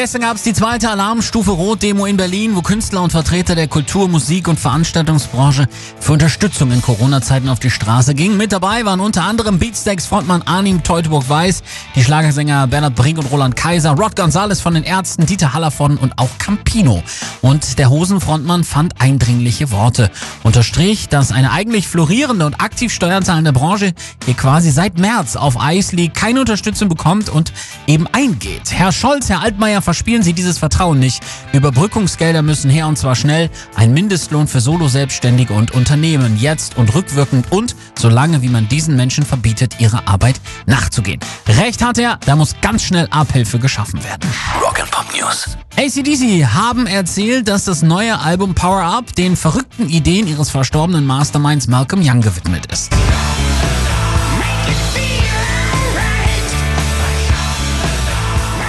Gestern gab es die zweite Alarmstufe Rot-Demo in Berlin, wo Künstler und Vertreter der Kultur-, Musik- und Veranstaltungsbranche für Unterstützung in Corona-Zeiten auf die Straße gingen. Mit dabei waren unter anderem Beatsteaks-Frontmann Arnim Teutoburg-Weiß, die Schlagersänger Bernhard Brink und Roland Kaiser, Rod Gonzales von den Ärzten, Dieter Hallervorden und auch Campino. Und der Hosenfrontmann fand eindringliche Worte. Unterstrich, dass eine eigentlich florierende und aktiv steuerzahlende Branche hier quasi seit März auf Eis liegt, keine Unterstützung bekommt und eben eingeht. Herr Scholz, Herr Altmaier, verspielen Sie dieses Vertrauen nicht. Überbrückungsgelder müssen her und zwar schnell. Ein Mindestlohn für Solo-Selbstständige und Unternehmen jetzt und rückwirkend und solange wie man diesen Menschen verbietet, ihrer Arbeit nachzugehen. Recht hat er, da muss ganz schnell Abhilfe geschaffen werden. Rock and Pop News. ACDC haben erzählt, dass das neue Album Power Up den verrückten Ideen ihres verstorbenen Masterminds Malcolm Young gewidmet ist.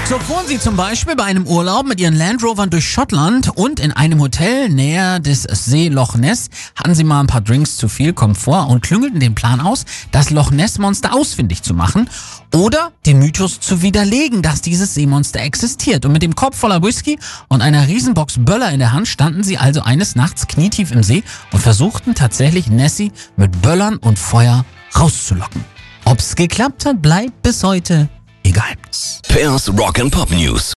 So fuhren sie zum Beispiel bei einem Urlaub mit ihren Land Rovern durch Schottland und in einem Hotel näher des See Loch Ness hatten sie mal ein paar Drinks zu viel, Komfort und klüngelten den Plan aus, das Loch Ness Monster ausfindig zu machen oder den Mythos zu widerlegen, dass dieses Seemonster existiert. Und mit dem Kopf voller Whisky und einer Riesenbox Böller in der Hand standen sie also eines Nachts knietief im See und versuchten tatsächlich Nessie mit Böllern und Feuer rauszulocken. Ob's geklappt hat, bleibt bis heute Geheimnis. Pairs Rock and Pop News.